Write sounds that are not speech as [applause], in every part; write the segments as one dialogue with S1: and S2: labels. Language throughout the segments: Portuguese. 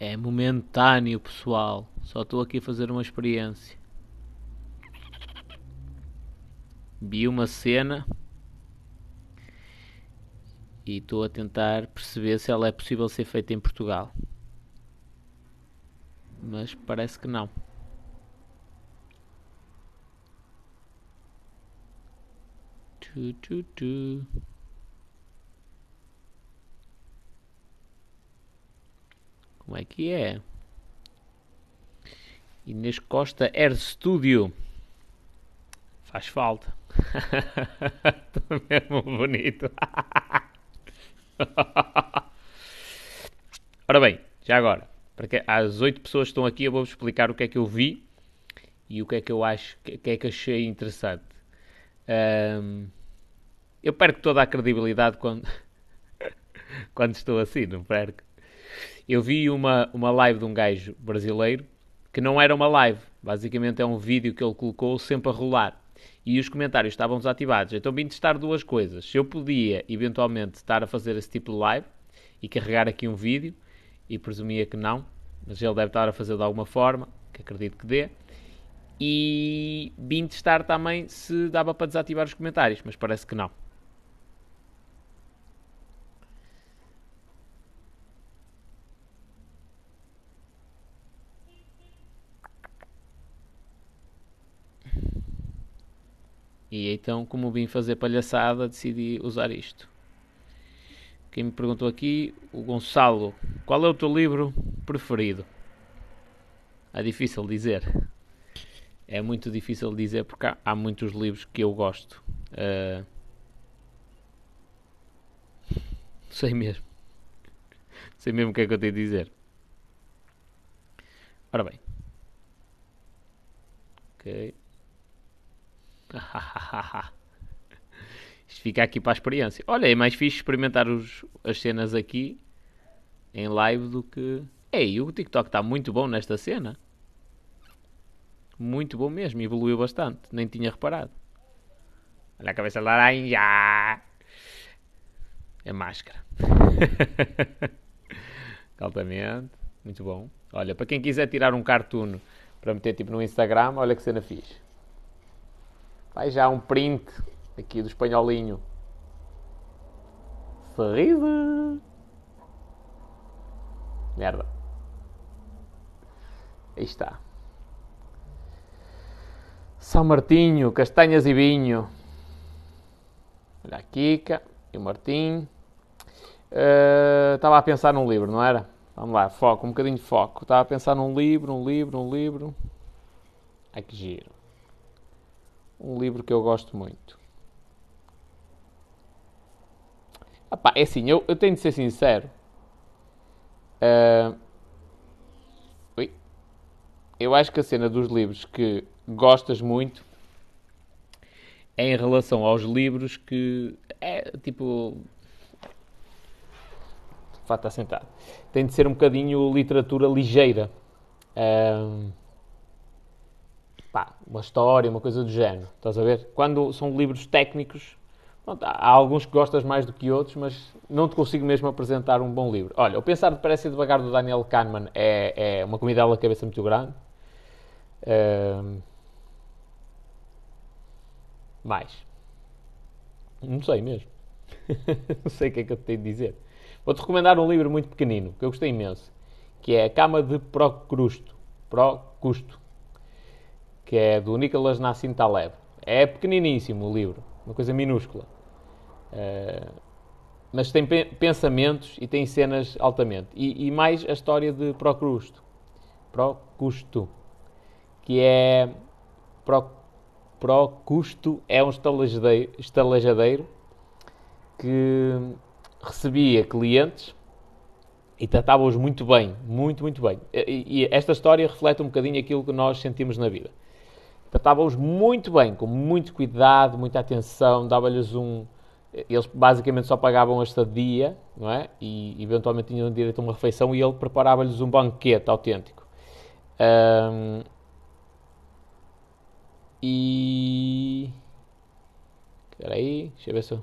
S1: É momentâneo, pessoal. Só estou aqui a fazer uma experiência. Vi uma cena e estou a tentar perceber se ela é possível ser feita em Portugal. Mas parece que não. Tu, tu, tu. Como é que é? Inês Costa Air Studio. Faz falta. Estou [laughs] mesmo bonito. [laughs] Ora bem, já agora, para que as oito pessoas que estão aqui, eu vou-vos explicar o que é que eu vi e o que é que eu acho, o que é que achei interessante. Um, eu perco toda a credibilidade quando, [laughs] quando estou assim, não perco? Eu vi uma, uma live de um gajo brasileiro que não era uma live, basicamente é um vídeo que ele colocou sempre a rolar e os comentários estavam desativados. Então vim testar duas coisas. Se eu podia eventualmente estar a fazer esse tipo de live e carregar aqui um vídeo, e presumia que não, mas ele deve estar a fazer de alguma forma, que acredito que dê. E vim testar também se dava para desativar os comentários, mas parece que não. E então, como vim fazer palhaçada, decidi usar isto. Quem me perguntou aqui, o Gonçalo, qual é o teu livro preferido? É difícil dizer. É muito difícil dizer porque há, há muitos livros que eu gosto. Uh... Sei mesmo. Sei mesmo o que é que eu tenho a dizer. Ora bem. Ok. Isto fica aqui para a experiência. Olha, é mais fixe experimentar os, as cenas aqui em live do que. Ei, o TikTok está muito bom nesta cena. Muito bom mesmo, evoluiu bastante. Nem tinha reparado. Olha a cabeça laranja. É máscara. [laughs] Altamente. Muito bom. Olha, para quem quiser tirar um cartoon para meter tipo no Instagram, olha que cena fixe. Vai já um print aqui do espanholinho. Sorriso. Merda. Aí está. São Martinho, castanhas e vinho. Olha a Kika e o Martim. Uh, estava a pensar num livro, não era? Vamos lá, foco, um bocadinho de foco. Estava a pensar num livro, um livro, um livro. Ai que giro um livro que eu gosto muito. Epá, é assim, eu, eu tenho de ser sincero. Uh, eu acho que a cena dos livros que gostas muito é em relação aos livros que é tipo. De facto, está sentado. Tem de ser um bocadinho literatura ligeira. Uh, pá, uma história, uma coisa do género. Estás a ver? Quando são livros técnicos, pronto, há alguns que gostas mais do que outros, mas não te consigo mesmo apresentar um bom livro. Olha, o Pensar Depressa e Devagar do Daniel Kahneman é, é uma comida à cabeça muito grande. Uh... Mais. Não sei mesmo. [laughs] não sei o que é que eu te tenho de dizer. Vou-te recomendar um livro muito pequenino, que eu gostei imenso, que é A Cama de Procrusto. Procusto que é do Nicolas Nassim Taleb. É pequeniníssimo o livro, uma coisa minúscula. Uh, mas tem pensamentos e tem cenas altamente. E, e mais a história de Procrusto. Procusto. Que é... Pro, Procusto é um estalajadeiro, estalajadeiro que recebia clientes e tratava-os muito bem, muito, muito bem. E, esta história reflete um bocadinho aquilo que nós sentimos na vida. Tratava-os muito bem, com muito cuidado, muita atenção, dava-lhes um. Eles basicamente só pagavam a estadia, não é? E eventualmente tinham direito a uma refeição e ele preparava-lhes um banquete autêntico. Um, e. Espera aí, deixa eu ver se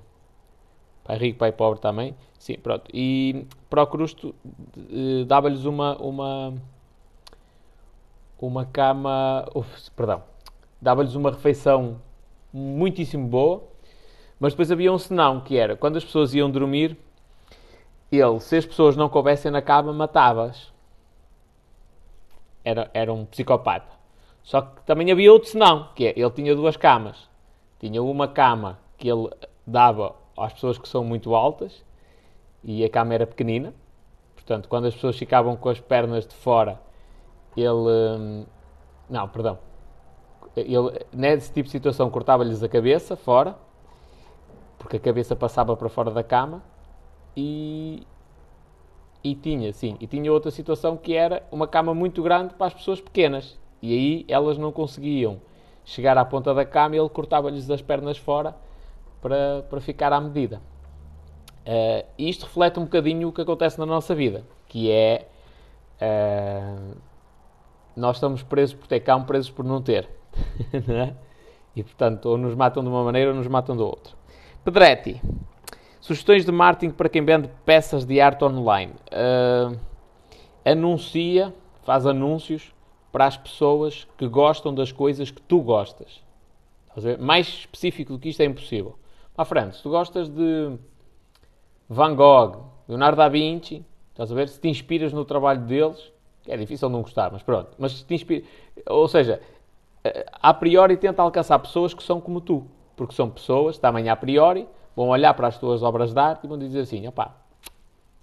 S1: pai rico, pai pobre também. Sim, pronto. E Procrusto uh, dava-lhes uma, uma, uma cama, uf, perdão, dava-lhes uma refeição muitíssimo boa, mas depois havia um senão, que era, quando as pessoas iam dormir, ele, se as pessoas não coubessem na cama, matava-as. Era, era um psicopata. Só que também havia outro senão, que é, ele tinha duas camas. Tinha uma cama que ele dava às pessoas que são muito altas e a cama era pequenina. Portanto, quando as pessoas ficavam com as pernas de fora, ele. Hum, não, perdão. Ele, nesse tipo de situação, cortava-lhes a cabeça fora, porque a cabeça passava para fora da cama e, e tinha, sim, e tinha outra situação que era uma cama muito grande para as pessoas pequenas. E aí elas não conseguiam chegar à ponta da cama e ele cortava-lhes as pernas fora para, para ficar à medida. Uh, isto reflete um bocadinho o que acontece na nossa vida, que é uh, nós estamos presos por ter cão, presos por não ter. [laughs] não é? E portanto, ou nos matam de uma maneira ou nos matam de outra. Pedretti, Sugestões de marketing para quem vende peças de arte online. Uh, anuncia, faz anúncios para as pessoas que gostam das coisas que tu gostas. Mais específico do que isto é impossível. À frente, se tu gostas de Van Gogh, Leonardo da Vinci, estás a ver? Se te inspiras no trabalho deles, é difícil não gostar, mas pronto. Mas se te inspira, ou seja, a priori tenta alcançar pessoas que são como tu, porque são pessoas, também a priori, vão olhar para as tuas obras de arte e vão dizer assim: opá,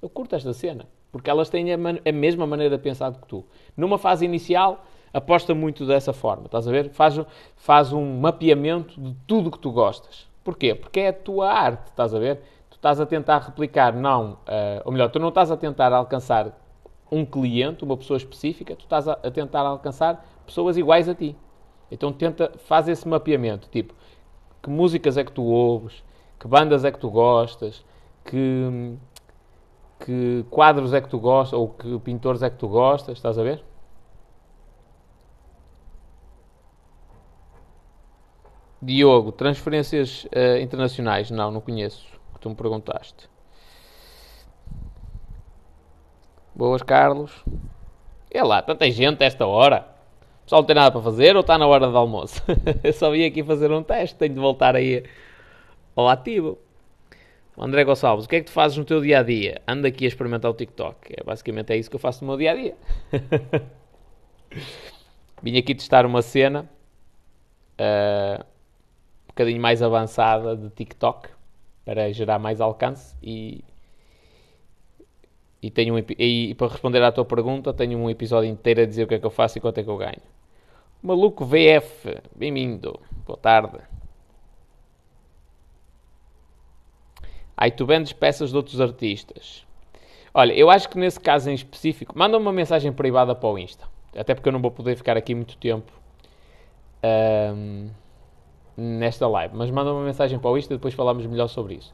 S1: eu curto esta cena. Porque elas têm a, a, mesma maneira de pensar que tu. Numa fase inicial, aposta muito dessa forma, estás a ver? Faz, faz um mapeamento de tudo que tu gostas. Porquê? Porque é a tua arte, estás a ver? Tu estás a tentar replicar, não, uh, ou melhor, tu não estás a tentar alcançar um cliente, uma pessoa específica, tu estás a, a tentar alcançar pessoas iguais a ti. Então tenta, faz esse mapeamento, tipo, que músicas é que tu ouves, que bandas é que tu gostas, que, que quadros é que tu gostas, ou que pintores é que tu gostas, estás a ver? Diogo, transferências uh, internacionais? Não, não conheço, que tu me perguntaste. Boas, Carlos. É lá, tanta gente a esta hora. Pessoal não tem nada para fazer ou está na hora do almoço? [laughs] Eu só vim aqui fazer um teste, tenho de voltar aí ou ativo. André Gonçalves, o que é que tu fazes no teu dia a dia? Ando aqui a experimentar o TikTok. É, basicamente é isso que eu faço no meu dia a dia. [laughs] Vim aqui testar uma cena uh, um bocadinho mais avançada de TikTok para gerar mais alcance e, e, tenho um, e para responder à tua pergunta tenho um episódio inteiro a dizer o que é que eu faço e quanto é que eu ganho. Maluco VF, bem-vindo, boa tarde. Aí tu vendes peças de outros artistas. Olha, eu acho que nesse caso em específico, manda uma mensagem privada para o Insta. Até porque eu não vou poder ficar aqui muito tempo um, nesta live. Mas manda uma mensagem para o Insta e depois falamos melhor sobre isso.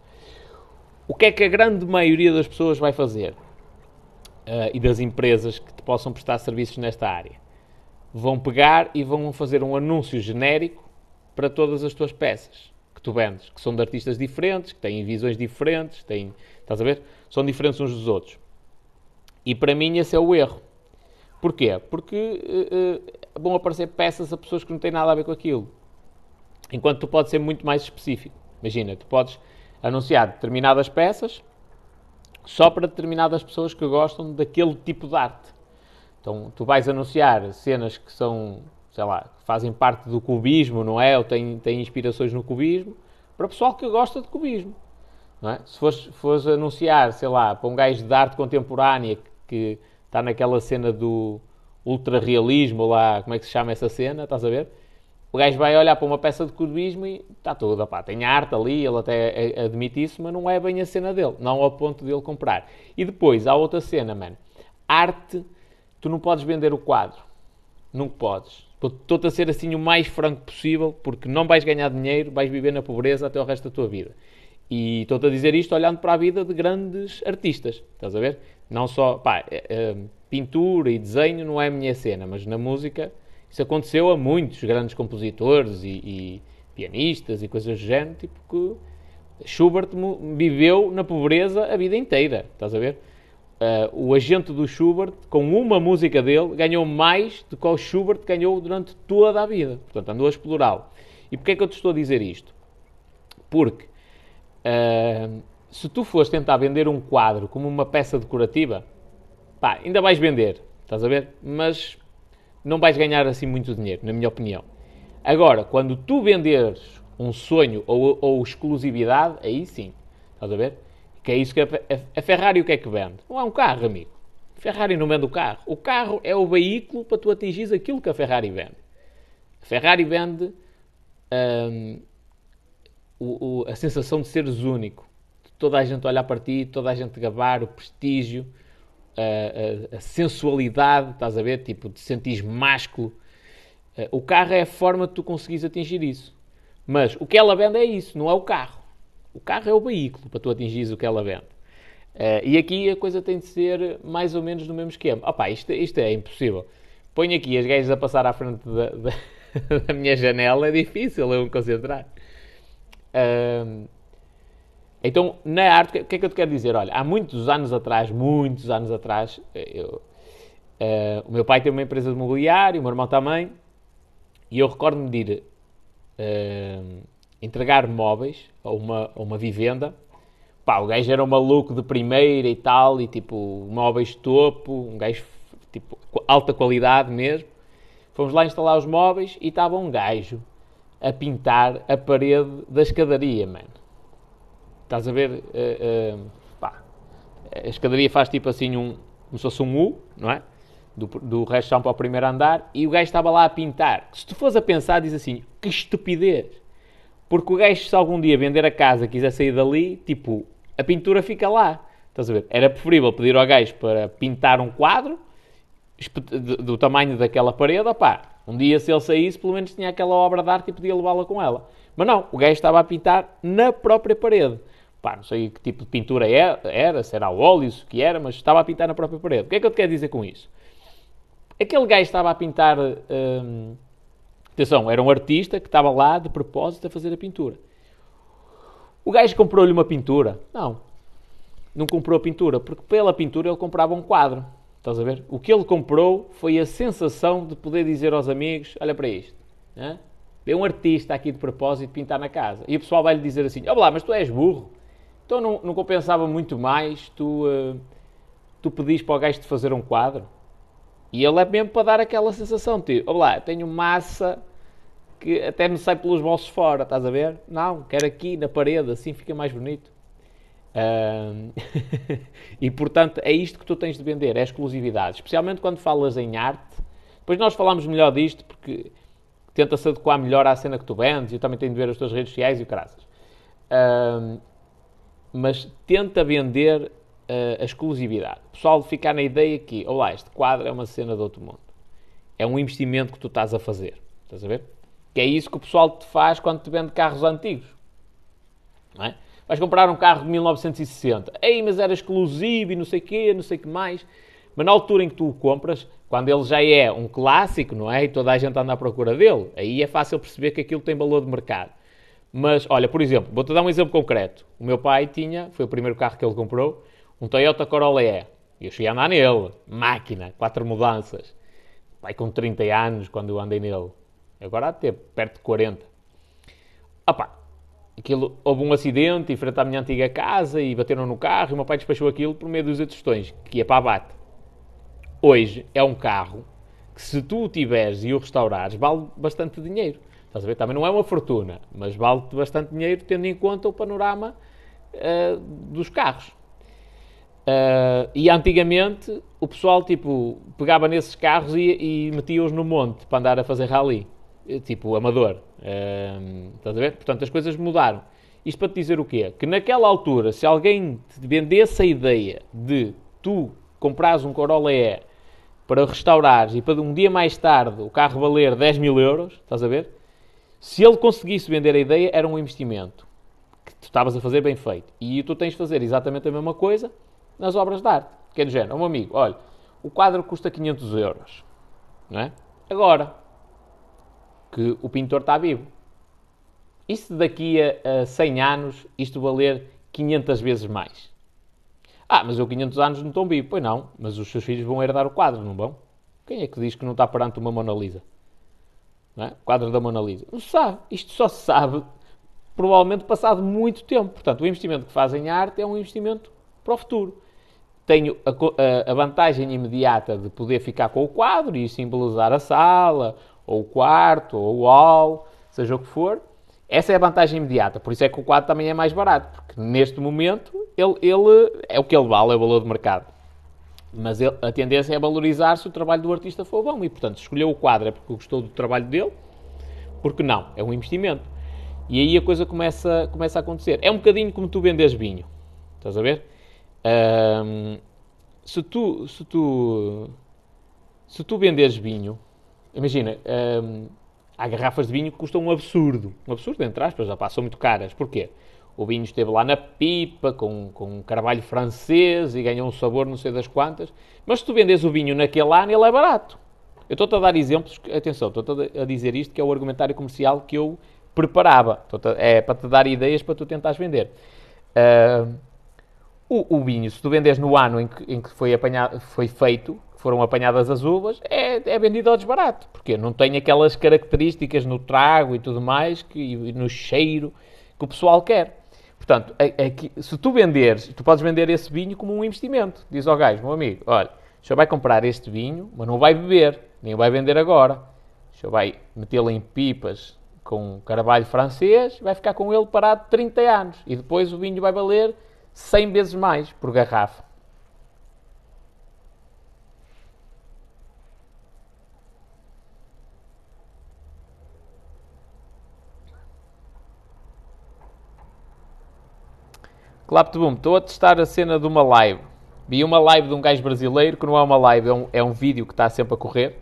S1: O que é que a grande maioria das pessoas vai fazer? Uh, e das empresas que te possam prestar serviços nesta área? Vão pegar e vão fazer um anúncio genérico para todas as tuas peças que tu vendes, que são de artistas diferentes, que têm visões diferentes, têm, estás a ver? São diferentes uns dos outros. E para mim esse é o erro. Porquê? Porque uh, uh, vão aparecer peças a pessoas que não têm nada a ver com aquilo. Enquanto tu podes ser muito mais específico. Imagina, tu podes anunciar determinadas peças só para determinadas pessoas que gostam daquele tipo de arte. Então, tu vais anunciar cenas que são sei lá, fazem parte do cubismo, não é? Ou têm, têm inspirações no cubismo, para o pessoal que gosta de cubismo. Não é? Se fores, fores anunciar, sei lá, para um gajo de arte contemporânea que está naquela cena do ultra-realismo, lá, como é que se chama essa cena, estás a ver? O gajo vai olhar para uma peça de cubismo e está toda, pá, tem arte ali, ele até admite isso, mas não é bem a cena dele, não ao ponto dele comprar. E depois, há outra cena, mano. Arte, tu não podes vender o quadro. Nunca podes. Estou-te a ser assim o mais franco possível, porque não vais ganhar dinheiro, vais viver na pobreza até o resto da tua vida. E estou-te a dizer isto olhando para a vida de grandes artistas, estás a ver? Não só, pá, é, é, pintura e desenho não é a minha cena, mas na música isso aconteceu a muitos grandes compositores e, e pianistas e coisas do género, tipo que Schubert viveu na pobreza a vida inteira, estás a ver? Uh, o agente do Schubert, com uma música dele, ganhou mais do que o Schubert ganhou durante toda a vida. Portanto, andou a explorá-lo. E porquê é que eu te estou a dizer isto? Porque uh, se tu fores tentar vender um quadro como uma peça decorativa, pá, ainda vais vender, estás a ver? Mas não vais ganhar assim muito dinheiro, na minha opinião. Agora, quando tu venderes um sonho ou, ou exclusividade, aí sim, estás a ver? Que é isso que a, a, a Ferrari o que é que vende? Não é um carro, amigo. A Ferrari não vende o carro. O carro é o veículo para tu atingires aquilo que a Ferrari vende. A Ferrari vende hum, o, o, a sensação de seres único. De toda a gente olhar para ti, toda a gente gabar, o prestígio, a, a, sensualidade, estás a ver? Tipo, de sentir másculo. Uh, o carro é a forma de tu conseguires atingir isso. Mas o que ela vende é isso, não é o carro. O carro é o veículo para tu atingires o que ela vende. Uh, e aqui a coisa tem de ser mais ou menos no mesmo esquema. Opa, isto, isto é impossível. Ponho aqui as gajas a passar à frente da, da, [laughs] da minha janela, é difícil eu me concentrar. Uh, então, na arte, o que é que eu te quero dizer? Olha, há muitos anos atrás, muitos anos atrás, eu, uh, o meu pai tem uma empresa de mobiliário, o meu irmão também, e eu recordo-me de ir entregar móveis a uma, a uma vivenda. Pá, o gajo era um maluco de primeira e tal, e tipo, móveis topo, um gajo tipo, alta qualidade mesmo. Fomos lá instalar os móveis e estava um gajo a pintar a parede da escadaria, mano. Estás a ver? Uh, uh, pá, a escadaria faz tipo assim um, como se fosse um U, não é? Do, do resto para o primeiro andar, e o gajo estava lá a pintar. Se tu fores a pensar, diz assim, que estupidez. Porque o gajo, se algum dia vender a casa quiser sair dali, tipo, a pintura fica lá. Estás a ver? Era preferível pedir ao gajo para pintar um quadro do tamanho daquela parede, opá, um dia se ele saísse, pelo menos tinha aquela obra de arte e podia levá-la com ela. Mas não, o gajo estava a pintar na própria parede. Pá, não sei que tipo de pintura é, era, se era óleo, o que era, mas estava a pintar na própria parede. O que é que eu te quero dizer com isso? Aquele gajo estava a pintar. Hum, atenção, era um artista que estava lá de propósito a fazer a pintura. O gajo comprou-lhe uma pintura? Não. Não comprou a pintura, porque pela pintura ele comprava um quadro. Estás a ver? O que ele comprou foi a sensação de poder dizer aos amigos: olha para isto. Né? Vê um artista aqui de propósito pintar na casa. E o pessoal vai lhe dizer assim: olha lá, mas tu és burro. Então não, não compensava muito mais tu, uh, tu pedis para o gajo de fazer um quadro? E ele é mesmo para dar aquela sensação, tipo, olha lá, tenho massa que até me sai pelos bolsos fora, estás a ver? Não, quero aqui na parede, assim fica mais bonito. [laughs] E portanto é isto que tu tens de vender, é exclusividade, especialmente quando falas em arte. Depois nós falamos melhor disto porque tenta-se adequar melhor à cena que tu vendes. Eu também tenho de ver as tuas redes sociais e o caraças. Mas tenta vender a exclusividade. O pessoal ficar na ideia que, olá, este quadro é uma cena de outro mundo. É um investimento que tu estás a fazer. Estás a ver? Que é isso que o pessoal te faz quando te vende carros antigos. Não é? Vais comprar um carro de 1960. Ei, mas era exclusivo e não sei o quê, não sei o que mais. Mas na altura em que tu o compras, quando ele já é um clássico, não é? E toda a gente anda à procura dele, aí é fácil perceber que aquilo tem valor de mercado. Mas, olha, por exemplo, vou-te dar um exemplo concreto. O meu pai tinha, foi o primeiro carro que ele comprou, um Toyota Corolla E. E eu cheguei a andar nele. Máquina, quatro mudanças. Pai com 30 anos quando eu andei nele. Agora ter perto de 40. Opa, aquilo, houve um acidente em frente à minha antiga casa e bateram no carro e o meu pai despachou aquilo por meio dos tostões, que ia para abate. Hoje é um carro que se tu o tiveres e o restaurares, vale bastante dinheiro. Estás a ver? Também não é uma fortuna, mas vale-te bastante dinheiro tendo em conta o panorama uh, dos carros. Uh, e antigamente o pessoal tipo, pegava nesses carros e, e metia-os no monte para andar a fazer rally, eh, tipo amador. Uh, estás a ver? Portanto, as coisas mudaram. Isto para te dizer o quê? Que naquela altura, se alguém te vendesse a ideia de tu comprares um Corolla E para restaurares e para um dia mais tarde o carro valer 10 mil euros, estás a ver? Se ele conseguisse vender a ideia, era um investimento que tu estavas a fazer bem feito. E tu tens de fazer exatamente a mesma coisa nas obras de arte. Que é do género, um amigo, olha, o quadro custa 500 euros. Não é? Agora, que o pintor está vivo. e se daqui a, a 100 anos isto valer 500 vezes mais? Ah, mas eu 500 anos não estou vivo. Pois não, mas os seus filhos vão herdar o quadro, não vão? Quem é que diz que não está perante uma Mona Lisa? Não é? O quadro da Mona Lisa. Não se sabe. Isto só se sabe, provavelmente, passado muito tempo. Portanto, o investimento que fazem em arte é um investimento para o futuro. Tenho a, a, a vantagem imediata de poder ficar com o quadro e simbolizar a sala, ou o quarto, ou o hall, seja o que for. Essa é a vantagem imediata. Por isso é que o quadro também é mais barato. Porque neste momento ele, ele é o que ele vale, é o valor de mercado. Mas ele, a tendência é valorizar se o trabalho do artista for bom. E, portanto, escolheu o quadro é porque gostou do trabalho dele. Porque não, é um investimento. E aí a coisa começa, começa a acontecer. É um bocadinho como tu vendes vinho. Estás a ver? Um, se tu, se tu, se tu vendes vinho, imagina, um, há garrafas de vinho que custam um absurdo. Um absurdo, entre aspas, já passam muito caras. Porquê? O vinho esteve lá na pipa, com, com um carvalho francês e ganhou um sabor não sei das quantas. Mas se tu vendes o vinho naquele ano, ele é barato. Eu estou-te a dar exemplos, atenção, estou-te a dizer isto que é o argumentário comercial que eu preparava. É para te dar ideias para tu tentares vender. Uh, o, o, vinho, se tu vendes no ano em que, em que foi, apanhado, foi feito, foram apanhadas as uvas, é, é vendido ao desbarato. Porque não tem aquelas características no trago e tudo mais, que, e no cheiro, que o pessoal quer. Portanto, se tu venderes, tu podes vender esse vinho como um investimento. Diz ao gajo, meu amigo, olha, o senhor vai comprar este vinho, mas não vai beber, nem vai vender agora. O senhor vai metê-lo em pipas com carvalho francês, vai ficar com ele parado 30 anos. E depois o vinho vai valer 100 vezes mais por garrafa. Clapteboom, estou a testar a cena de uma live. Vi uma live de um gajo brasileiro, que não é uma live, é um, é um vídeo que está sempre a correr.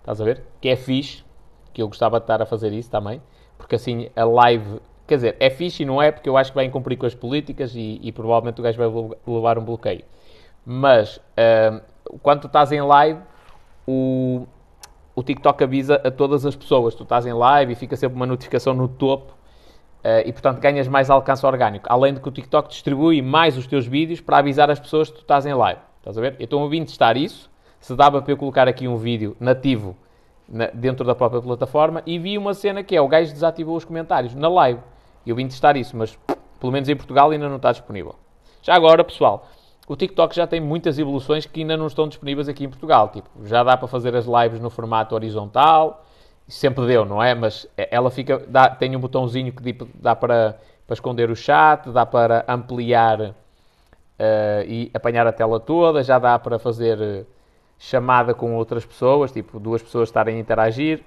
S1: Estás a ver? Que é fixe. Que eu gostava de estar a fazer isso também. Porque assim a live. Quer dizer, é fixe e não é, porque eu acho que vai incumprir com as políticas e, e provavelmente o gajo vai levar um bloqueio. Mas uh, quando tu estás em live, o, o TikTok avisa a todas as pessoas. Tu estás em live e fica sempre uma notificação no topo Uh, e portanto ganhas mais alcance orgânico. Além de que o TikTok distribui mais os teus vídeos para avisar as pessoas que tu estás em live. Estás a ver? Eu estou a vim testar isso. Se dava para eu colocar aqui um vídeo nativo na, dentro da própria plataforma e vi uma cena que é o gajo desativou os comentários na live. Eu vim testar isso, mas pelo menos em Portugal ainda não está disponível. Já agora, pessoal, o TikTok já tem muitas evoluções que ainda não estão disponíveis aqui em Portugal. Tipo, já dá para fazer as lives no formato horizontal sempre deu, não é? Mas ela fica, dá, tem um botãozinho que dá para, para esconder o chat, dá para ampliar uh, e apanhar a tela toda, já dá para fazer uh, chamada com outras pessoas, tipo duas pessoas estarem a interagir.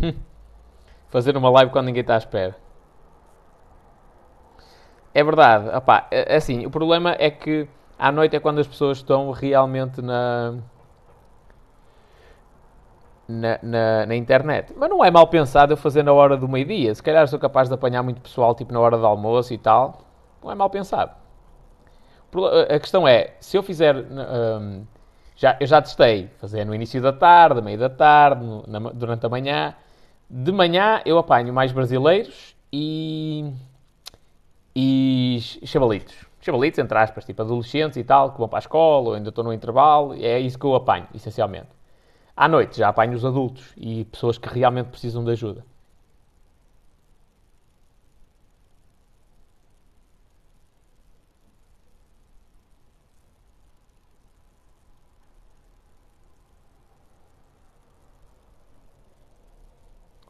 S1: [laughs] fazer uma live quando ninguém está à espera. É verdade, é, é assim, o problema é que à noite é quando as pessoas estão realmente na, na, na, na, internet. Mas não é mal pensado eu fazer na hora do meio-dia. Se calhar sou capaz de apanhar muito pessoal, tipo na hora do almoço e tal. Não é mal pensado. A questão é, se eu fizer... Um, já, eu já testei fazer no início da tarde, meio da tarde, no, na, durante a manhã. De manhã eu apanho mais brasileiros e. e chavalitos. Chavalitos, entre aspas, tipo adolescentes e tal, que vão para a escola ou ainda estão no intervalo, é isso que eu apanho, essencialmente. À noite já apanho os adultos e pessoas que realmente precisam de ajuda.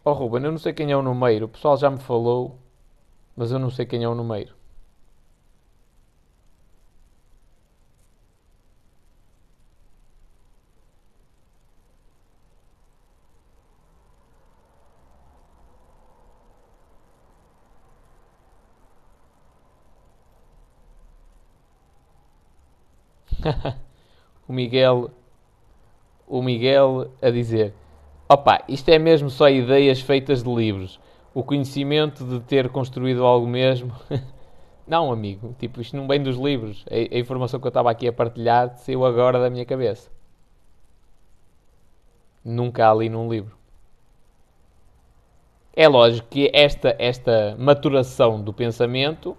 S1: Oh Ruben, eu não sei quem é o número. O pessoal já me falou, mas eu não sei quem é o número. [laughs] o Miguel, o Miguel a dizer Opa, isto é mesmo só ideias feitas de livros. o conhecimento de ter construído algo mesmo. [laughs] Não, amigo, tipo, isto não vem dos livros. A, a informação que eu estava aqui a partilhar saiu agora da minha cabeça. Nunca ali num livro. É lógico que esta, esta maturação do pensamento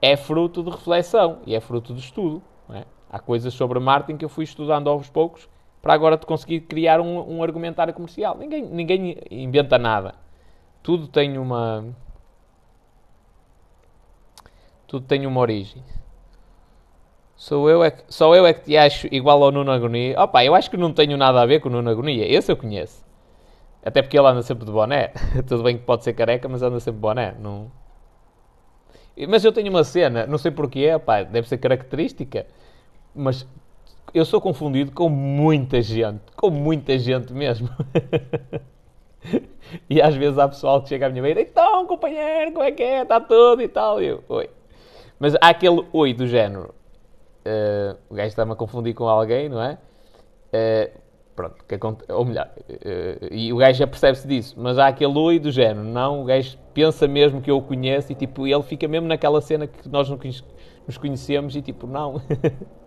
S1: é fruto de reflexão e é fruto de estudo. É? Há coisas sobre marketing que eu fui estudando aos poucos para agora te conseguir criar um, um argumentário comercial. Ninguém, ninguém inventa nada. Tudo tem uma, tudo tem uma origem. Sou eu é que, só eu é que te acho igual ao Nuno Agonia. Opa, eu acho que não tenho nada a ver com o Nuno Agonia. Esse eu conheço. Até porque ele anda sempre de boné. [laughs] Tudo bem que pode ser careca, mas anda sempre de boné. Não... Mas eu tenho uma cena, não sei porquê, opa, deve ser característica, mas eu sou confundido com muita gente. Com muita gente mesmo. [laughs] e às vezes há pessoal que chega à minha beira, então, companheiro, como é que é? Está tudo e tal. E eu, oi. Mas há aquele oi do género. Uh, o gajo está-me a confundir com alguém, não é? Uh, pronto, que ou melhor, uh, e o gajo já percebe-se disso, mas há aquele oi do género, não, o gajo pensa mesmo que eu o conheço e tipo, ele fica mesmo naquela cena que nós nos conhecemos e tipo, não. [laughs]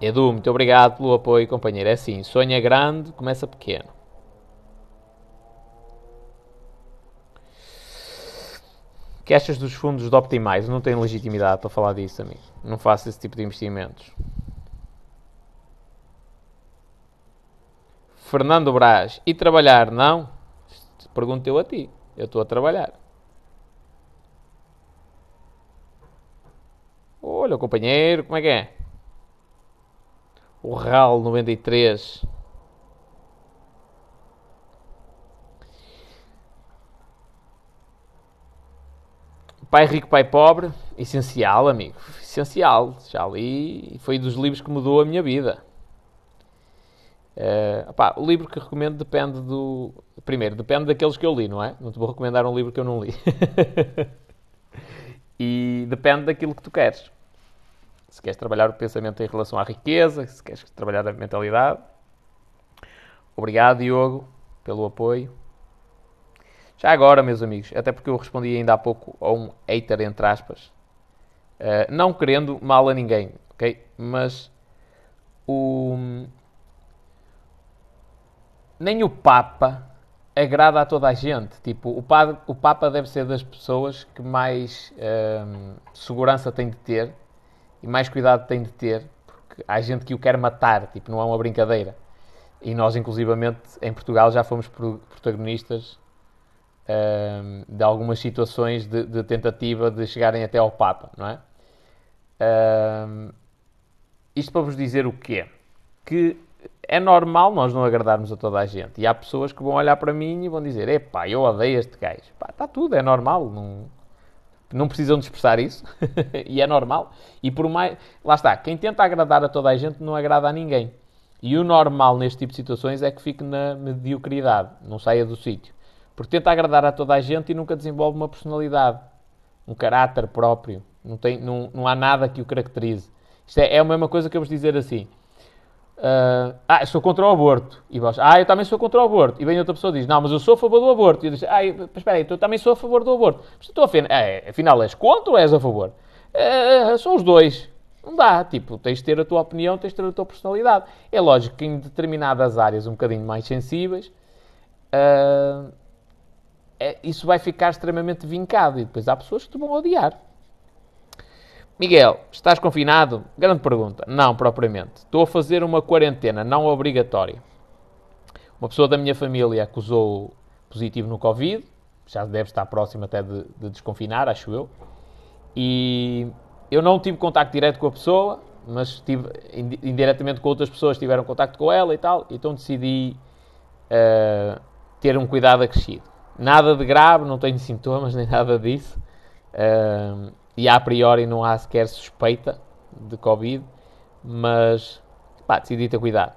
S1: Edu, muito obrigado pelo apoio, companheiro. É assim, sonha grande, começa pequeno. que achas dos fundos de Optimize? Não tenho legitimidade para falar disso, amigo. Não faço esse tipo de investimentos. Fernando Braz. E trabalhar? Não? Pergunto eu a ti. Eu estou a trabalhar. Olha, companheiro, como é que é? O RAL 93. Pai Rico, Pai Pobre, essencial, amigo. Essencial. Já li. Foi dos livros que mudou a minha vida. Uh, opá, o livro que recomendo depende do. Primeiro, depende daqueles que eu li, não é? Não te vou recomendar um livro que eu não li. [laughs] e depende daquilo que tu queres. Se queres trabalhar o pensamento em relação à riqueza, se queres trabalhar a mentalidade. Obrigado, Diogo, pelo apoio. Já agora, meus amigos, até porque eu respondi ainda há pouco a um hater, entre aspas, uh, não querendo mal a ninguém, ok? Mas o... nem o Papa agrada a toda a gente. Tipo, o, padre, o Papa deve ser das pessoas que mais ehm, segurança tem de ter e mais cuidado tem de ter, porque há gente que o quer matar, tipo, não é uma brincadeira. E nós, inclusivamente, em Portugal já fomos protagonistas uh, de algumas situações de, de, tentativa de chegarem até ao Papa, não é? Uh, isto para vos dizer o quê? Que é normal nós não agradarmos a toda a gente. E há pessoas que vão olhar para mim e vão dizer: Epá, eu odeio este gajo. Pá, está tudo, é normal. Não, não precisam de expressar isso. [laughs] e é normal. E por mais. Lá está, quem tenta agradar a toda a gente não agrada a ninguém. E o normal neste tipo de situações é que fique na mediocridade, não saia do sítio. Porque tenta agradar a toda a gente e nunca desenvolve uma personalidade, um caráter próprio. Não, tem, não, não há nada que o caracterize. Isto é, é a mesma coisa que eu vos dizer assim. Uh, ah, eu sou contra o aborto. E vós, ah, eu também sou contra o aborto. E vem outra pessoa e diz, não, mas eu sou a favor do aborto. E eu diz, ah, espera aí, eu também sou a favor do aborto. Mas afinal, é, afinal, és contra ou és a favor? Uh, são os dois. Não dá. Tipo, tens de ter a tua opinião, tens de ter a tua personalidade. É lógico que em determinadas áreas um bocadinho mais sensíveis, uh, é, isso vai ficar extremamente vincado e depois há pessoas que te vão odiar. Miguel, estás confinado? Grande pergunta. Não, propriamente. Estou a fazer uma quarentena não obrigatória. Uma pessoa da minha família acusou positivo no Covid, já deve estar próximo até de, de desconfinar, acho eu. E eu não tive contacto direto com a pessoa, mas tive indiretamente com outras pessoas tiveram contacto com ela e tal, então decidi uh, ter um cuidado acrescido. Nada de grave, não tenho [laughs] sintomas nem nada disso. Uh, e a priori não há sequer suspeita de Covid, mas pá, decidi ter cuidado.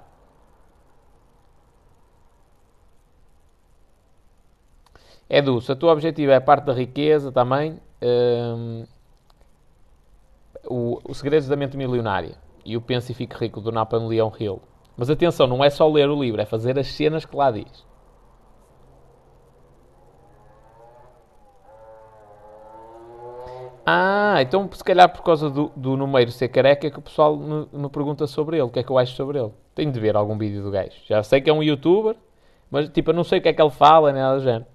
S1: Edu, se o teu objetivo é parte da riqueza também, um, o, o Segredos da Mente Milionária e o Pense e Fique Rico do Napoleão Hill, Mas atenção, não é só ler o livro, é fazer as cenas que lá diz. Ah, então se calhar por causa do, do número ser careca é que o pessoal me, me, pergunta sobre ele, o que é que eu acho sobre ele. Tenho de ver algum vídeo do gajo. Já sei que é um youtuber, mas tipo, eu não sei o que é que ele fala, nem nada do género.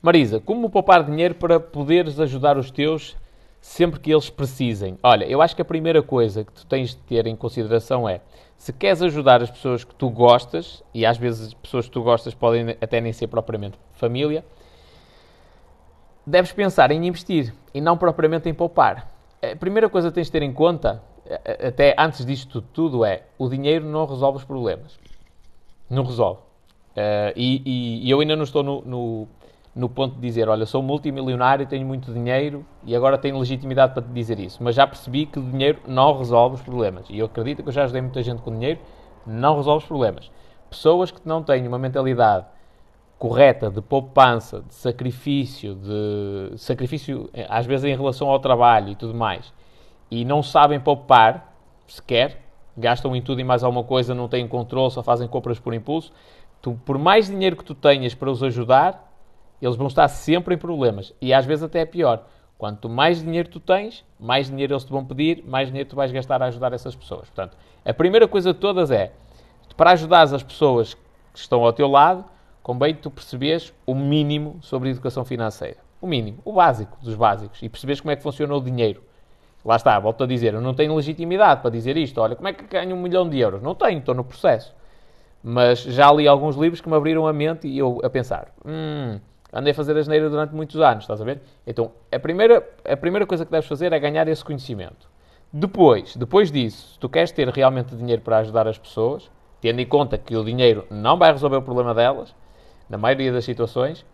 S1: Marisa, como poupar dinheiro para poderes ajudar os teus sempre que eles precisem? Olha, eu acho que a primeira coisa que tu tens de ter em consideração é se queres ajudar as pessoas que tu gostas, e às vezes as pessoas que tu gostas podem até nem ser propriamente família, deves pensar em investir e não propriamente em poupar. A primeira coisa que tens de ter em conta, até antes disto tudo, é o dinheiro não resolve os problemas. Não resolve. Uh, e, e, e, eu ainda não estou no, no no ponto de dizer, olha, sou multimilionário, tenho muito dinheiro e agora tenho legitimidade para te dizer isso. Mas já percebi que o dinheiro não resolve os problemas. E eu acredito que eu já ajudei muita gente com dinheiro, não resolve os problemas. Pessoas que não têm uma mentalidade correta de poupança, de sacrifício, de sacrifício às vezes em relação ao trabalho e tudo mais, e não sabem poupar sequer, gastam em tudo e mais alguma coisa, não têm controle, só fazem compras por impulso. Tu, por mais dinheiro que tu tenhas para os ajudar, eles vão estar sempre em problemas. E às vezes até é pior. Quanto mais dinheiro tu tens, mais dinheiro eles te vão pedir, mais dinheiro tu vais gastar a ajudar essas pessoas. Portanto, a primeira coisa de todas é, para ajudar as pessoas que estão ao teu lado, convém tu perceberes o mínimo sobre educação financeira. O mínimo, o básico dos básicos. E perceberes como é que funciona o dinheiro. Lá está, volto a dizer, eu não tenho legitimidade para dizer isto. Olha, como é que ganho um milhão de euros? Não tenho, estou no processo. Mas já li alguns livros que me abriram a mente e eu a pensar, hum, andei a fazer asneira durante muitos anos, estás a ver? Então, a primeira, a primeira coisa que deves fazer é ganhar esse conhecimento. Depois, depois disso, se tu queres ter realmente dinheiro para ajudar as pessoas, tendo em conta que o dinheiro não vai resolver o problema delas, na maioria das situações,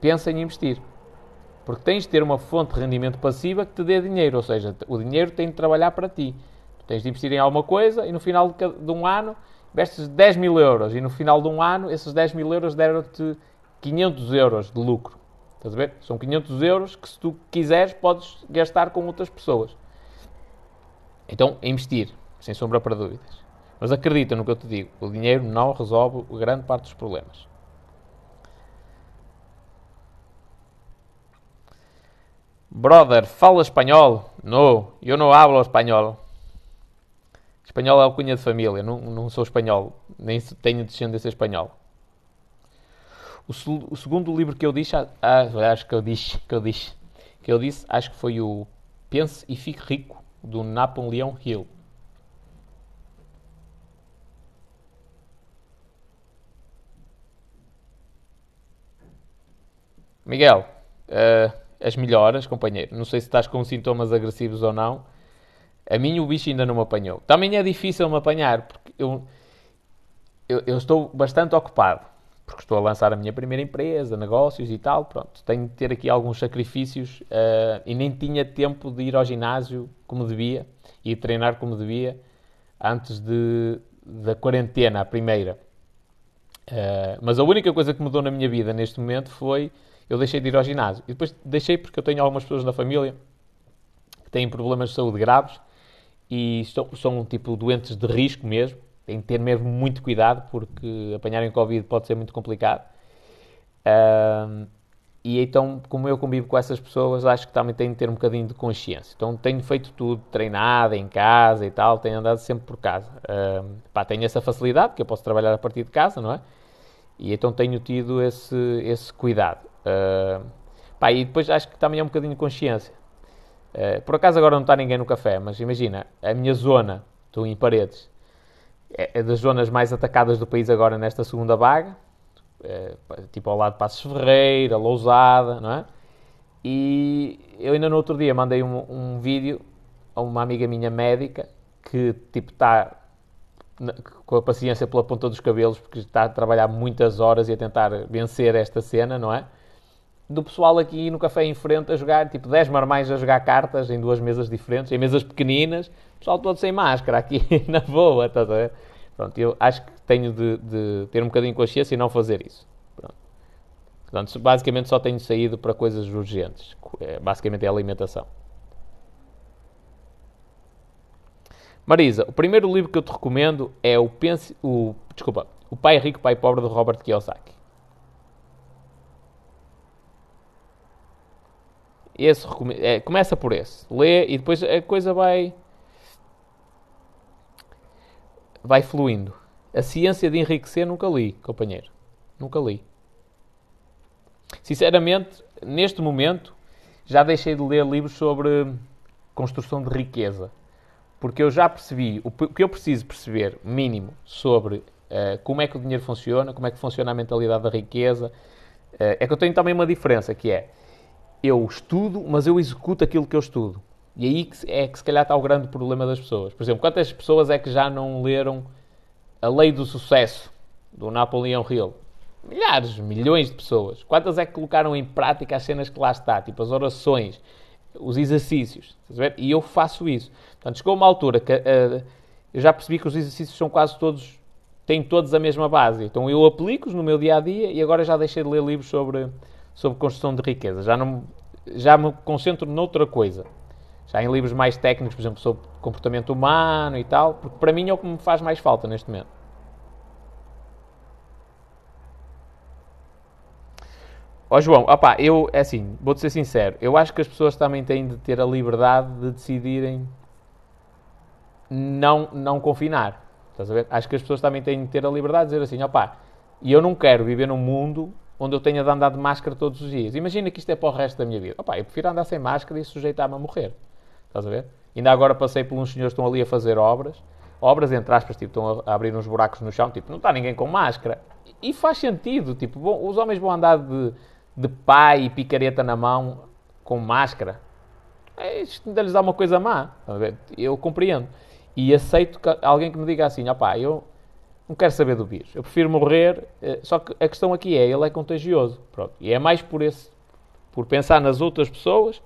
S1: pensa em investir. Porque tens de ter uma fonte de rendimento passiva que te dê dinheiro, ou seja, o dinheiro tem de trabalhar para ti. Tu tens de investir em alguma coisa e no final de um ano investes 10 mil euros e no final de um ano esses 10 mil euros deram-te 500 euros de lucro. Estás a ver? São 500 euros que, se tu quiseres, podes gastar com outras pessoas. Então, investir, sem sombra para dúvidas. Mas acredita no que eu te digo: o dinheiro não resolve grande parte dos problemas. Brother, fala espanhol? Não, eu não hablo espanhol. Espanhol é alcunha de família, não, não sou espanhol, nem tenho descendência espanhol. O, o, segundo livro que eu disse, ah, acho que eu disse, que eu disse, que eu disse, acho que foi o Pense e Fique Rico, do Napoleão Hill. Miguel, uh, as melhoras, companheiro. Não sei se estás com sintomas agressivos ou não. A mim o bicho ainda não me apanhou. Também é difícil me apanhar, porque eu, eu, eu estou bastante ocupado porque estou a lançar a minha primeira empresa, negócios e tal, pronto, tenho de ter aqui alguns sacrifícios uh, e nem tinha tempo de ir ao ginásio como devia e treinar como devia antes de, da quarentena, a primeira. Uh, mas a única coisa que mudou na minha vida neste momento foi eu deixei de ir ao ginásio. E depois deixei porque eu tenho algumas pessoas na família que têm problemas de saúde graves e são, são tipo doentes de risco mesmo tem que ter mesmo muito cuidado porque apanharem Covid pode ser muito complicado. E então, como eu convivo com essas pessoas, acho que também tenho de ter um bocadinho de consciência. Então, tenho feito tudo, treinado em casa e tal, tenho andado sempre por casa. Pá, tenho essa facilidade, que eu posso trabalhar a partir de casa, não é? E então tenho tido esse, esse cuidado. Pá, e depois acho que também é um bocadinho de consciência. Uh, por acaso agora não está ninguém no café, mas imagina, a minha zona, estou em paredes, é, é das zonas mais atacadas do país agora nesta segunda vaga, é, tipo ao lado de Passos Ferreira, Lousada, não é? E eu ainda no outro dia mandei um, um vídeo a uma amiga minha médica que tipo está com a paciência pela ponta dos cabelos porque está a trabalhar muitas horas e a tentar vencer esta cena, não é? Do pessoal aqui no café em frente a jogar, tipo 10 marmães a jogar cartas em duas mesas diferentes, em mesas pequeninas, pessoal todo sem máscara aqui [laughs] na boa, estás a ver? Pronto, eu acho que tenho de, de, ter um bocadinho de consciência e não fazer isso. Pronto. Portanto, basicamente só tenho saído para coisas urgentes. É, basicamente é a alimentação. Marisa, o primeiro livro que eu te recomendo é o, Pense, o desculpa, o Pai Rico, Pai Pobre, de Robert Kiyosaki. Esse, é, começa por esse. Lê e depois a coisa vai... Vai fluindo. A Ciência de Enriquecer nunca li, companheiro. Nunca li. Sinceramente, neste momento, já deixei de ler livros sobre construção de riqueza. Porque eu já percebi o que eu preciso perceber, mínimo, sobre uh, como é que o dinheiro funciona, como é que funciona a mentalidade da riqueza. Uh, é que eu tenho também uma diferença, que é eu estudo, mas eu executo aquilo que eu estudo. E aí é que se calhar está o grande problema das pessoas. Por exemplo, quantas pessoas é que já não leram A Lei do Sucesso, do Napoleão Hill? Milhares, milhões de pessoas. Quantas é que colocaram em prática as cenas que lá está? Tipo as orações, os exercícios. E eu faço isso. Portanto, chegou uma altura que uh, eu já percebi que os exercícios são quase todos, têm todos a mesma base. Então eu aplico-os no meu dia a dia e agora já deixei de ler livros sobre, sobre construção de riqueza. Já, não, já me concentro noutra coisa. Já em livros mais técnicos, por exemplo, sobre comportamento humano e tal, porque para mim é o que me faz mais falta neste momento. Ó oh, João, opá, eu, é assim, vou-te ser sincero, eu acho que as pessoas também têm de ter a liberdade de decidirem não, não confinar. Estás a ver? Acho que as pessoas também têm de ter a liberdade de dizer assim, opá, e eu não quero viver num mundo onde eu tenha de andar de máscara todos os dias. Imagina que isto é para o resto da minha vida. Opá, eu prefiro andar sem máscara e sujeitar-me a morrer. Estás a ver? Ainda agora passei por uns senhores que estão ali a fazer obras, obras entre aspas, tipo, estão a abrir uns buracos no chão, tipo, não está ninguém com máscara. E faz sentido, tipo, bom, os homens vão andar de de pai e picareta na mão com máscara, é, isto ainda lhes dá uma coisa má. Eu compreendo. E aceito que alguém que me diga assim: opá, eu não quero saber do vírus, eu prefiro morrer. Eh, só que a questão aqui é: ele é contagioso. Pronto. E é mais por esse, por pensar nas outras pessoas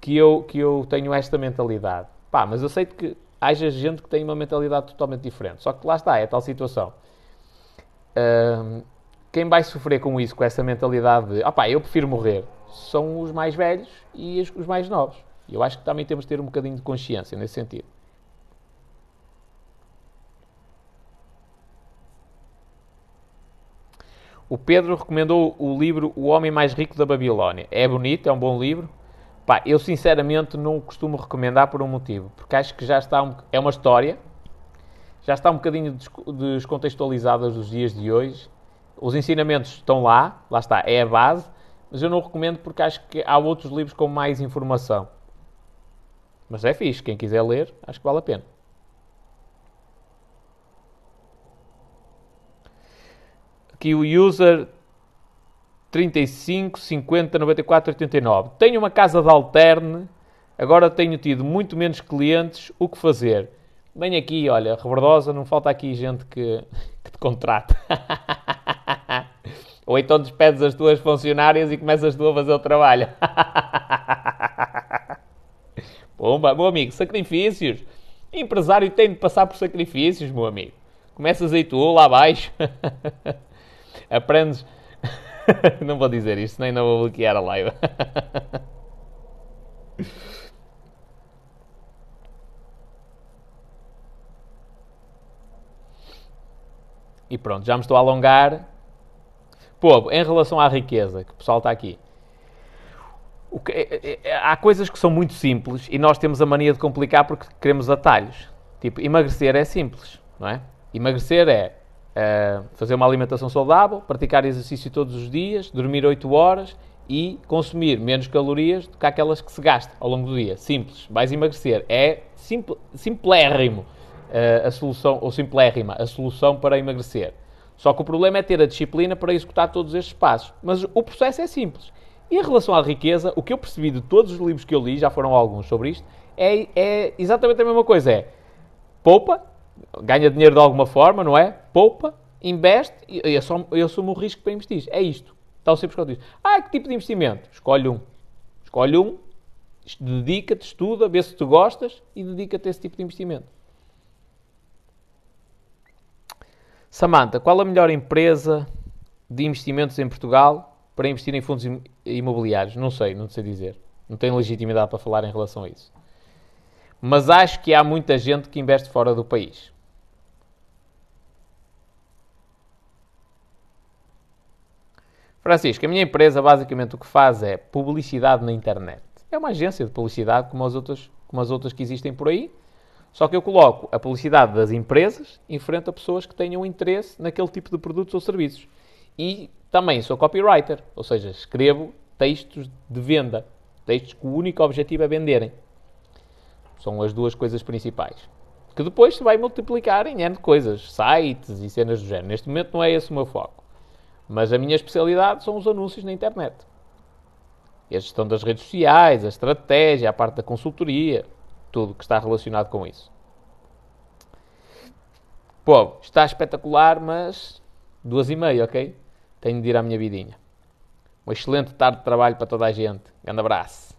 S1: que eu, que eu tenho esta mentalidade. Pá, mas eu aceito que haja gente que tem uma mentalidade totalmente diferente. Só que lá está, é tal situação quem vai sofrer com isso, com essa mentalidade de opá, eu prefiro morrer, são os mais velhos e os mais novos. Eu acho que também temos de ter um bocadinho de consciência nesse sentido. O Pedro recomendou o livro O Homem Mais Rico da Babilónia. É bonito, é um bom livro. Pá, eu sinceramente não costumo recomendar por um motivo, porque acho que já está um, é uma história, já está um bocadinho descontextualizada dos dias de hoje os ensinamentos estão lá, lá está, é a base, mas eu não recomendo porque acho que há outros livros com mais informação. Mas é fixe, quem quiser ler, acho que vale a pena. Aqui o user 35 50 94 89. Tenho uma casa de alterne, agora tenho tido muito menos clientes, o que fazer? Vem aqui, olha, rebordosa, não falta aqui gente que, [laughs] que te contrata. [laughs] Ou então despedes as tuas funcionárias e começas tu a fazer o trabalho. [laughs] Pomba, meu amigo, sacrifícios. Empresário tem de passar por sacrifícios, meu amigo. Começas aí tu, lá abaixo. Aprendes. [laughs] não vou dizer isto, nem não vou bloquear a live. [laughs] e pronto, já me estou a alongar. Povo, em relação à riqueza, que o pessoal está aqui, que, é, é, é, há coisas que são muito simples e nós temos a mania de complicar porque queremos atalhos. Tipo, emagrecer é simples, não é? Emagrecer é uh, fazer uma alimentação saudável, praticar exercício todos os dias, dormir 8 horas e consumir menos calorias do que aquelas que se gasta ao longo do dia. Simples. Vais emagrecer. É simple, simplérrimo uh, a solução, ou simplérrima a solução para emagrecer. Só que o problema é ter a disciplina para executar todos estes passos. Mas o processo é simples. E em relação à riqueza, o que eu percebi de todos os livros que eu li, já foram alguns sobre isto, é, é exatamente a mesma coisa. É poupa, ganha dinheiro de alguma forma, não é? Poupa, investe e eu, só, eu assumo o risco para investir. É isto. Tão simples quanto isto. Ah, que tipo de investimento? Escolhe um. Escolhe um, dedica-te, estuda, vê se tu gostas e dedica-te a esse tipo de investimento. Samantha, qual a melhor empresa de investimentos em Portugal? para investir em fundos imobiliários? Não sei, não sei dizer. Não tenho legitimidade para falar em relação a isso. Mas acho que há muita gente que investe fora do país. Francisco, a minha empresa basicamente o que faz é publicidade na internet. É uma agência de publicidade como as outras, como as outras que existem por aí. Só que eu coloco a publicidade das empresas em frente a pessoas que tenham interesse naquele tipo de produtos ou serviços. E também sou copywriter, ou seja, escrevo textos de venda. Textos que o único objetivo é venderem. São as duas coisas principais. Que depois se vai multiplicar em N coisas, sites e cenas do género. Neste momento não é esse o meu foco. Mas a minha especialidade são os anúncios na internet. E a gestão das redes sociais, a estratégia, a parte da consultoria, tudo que está relacionado com isso. Pô, está espetacular, mas duas e meia, ok? Tenho de ir à minha vidinha. Uma excelente tarde de trabalho para toda a gente. Grande abraço.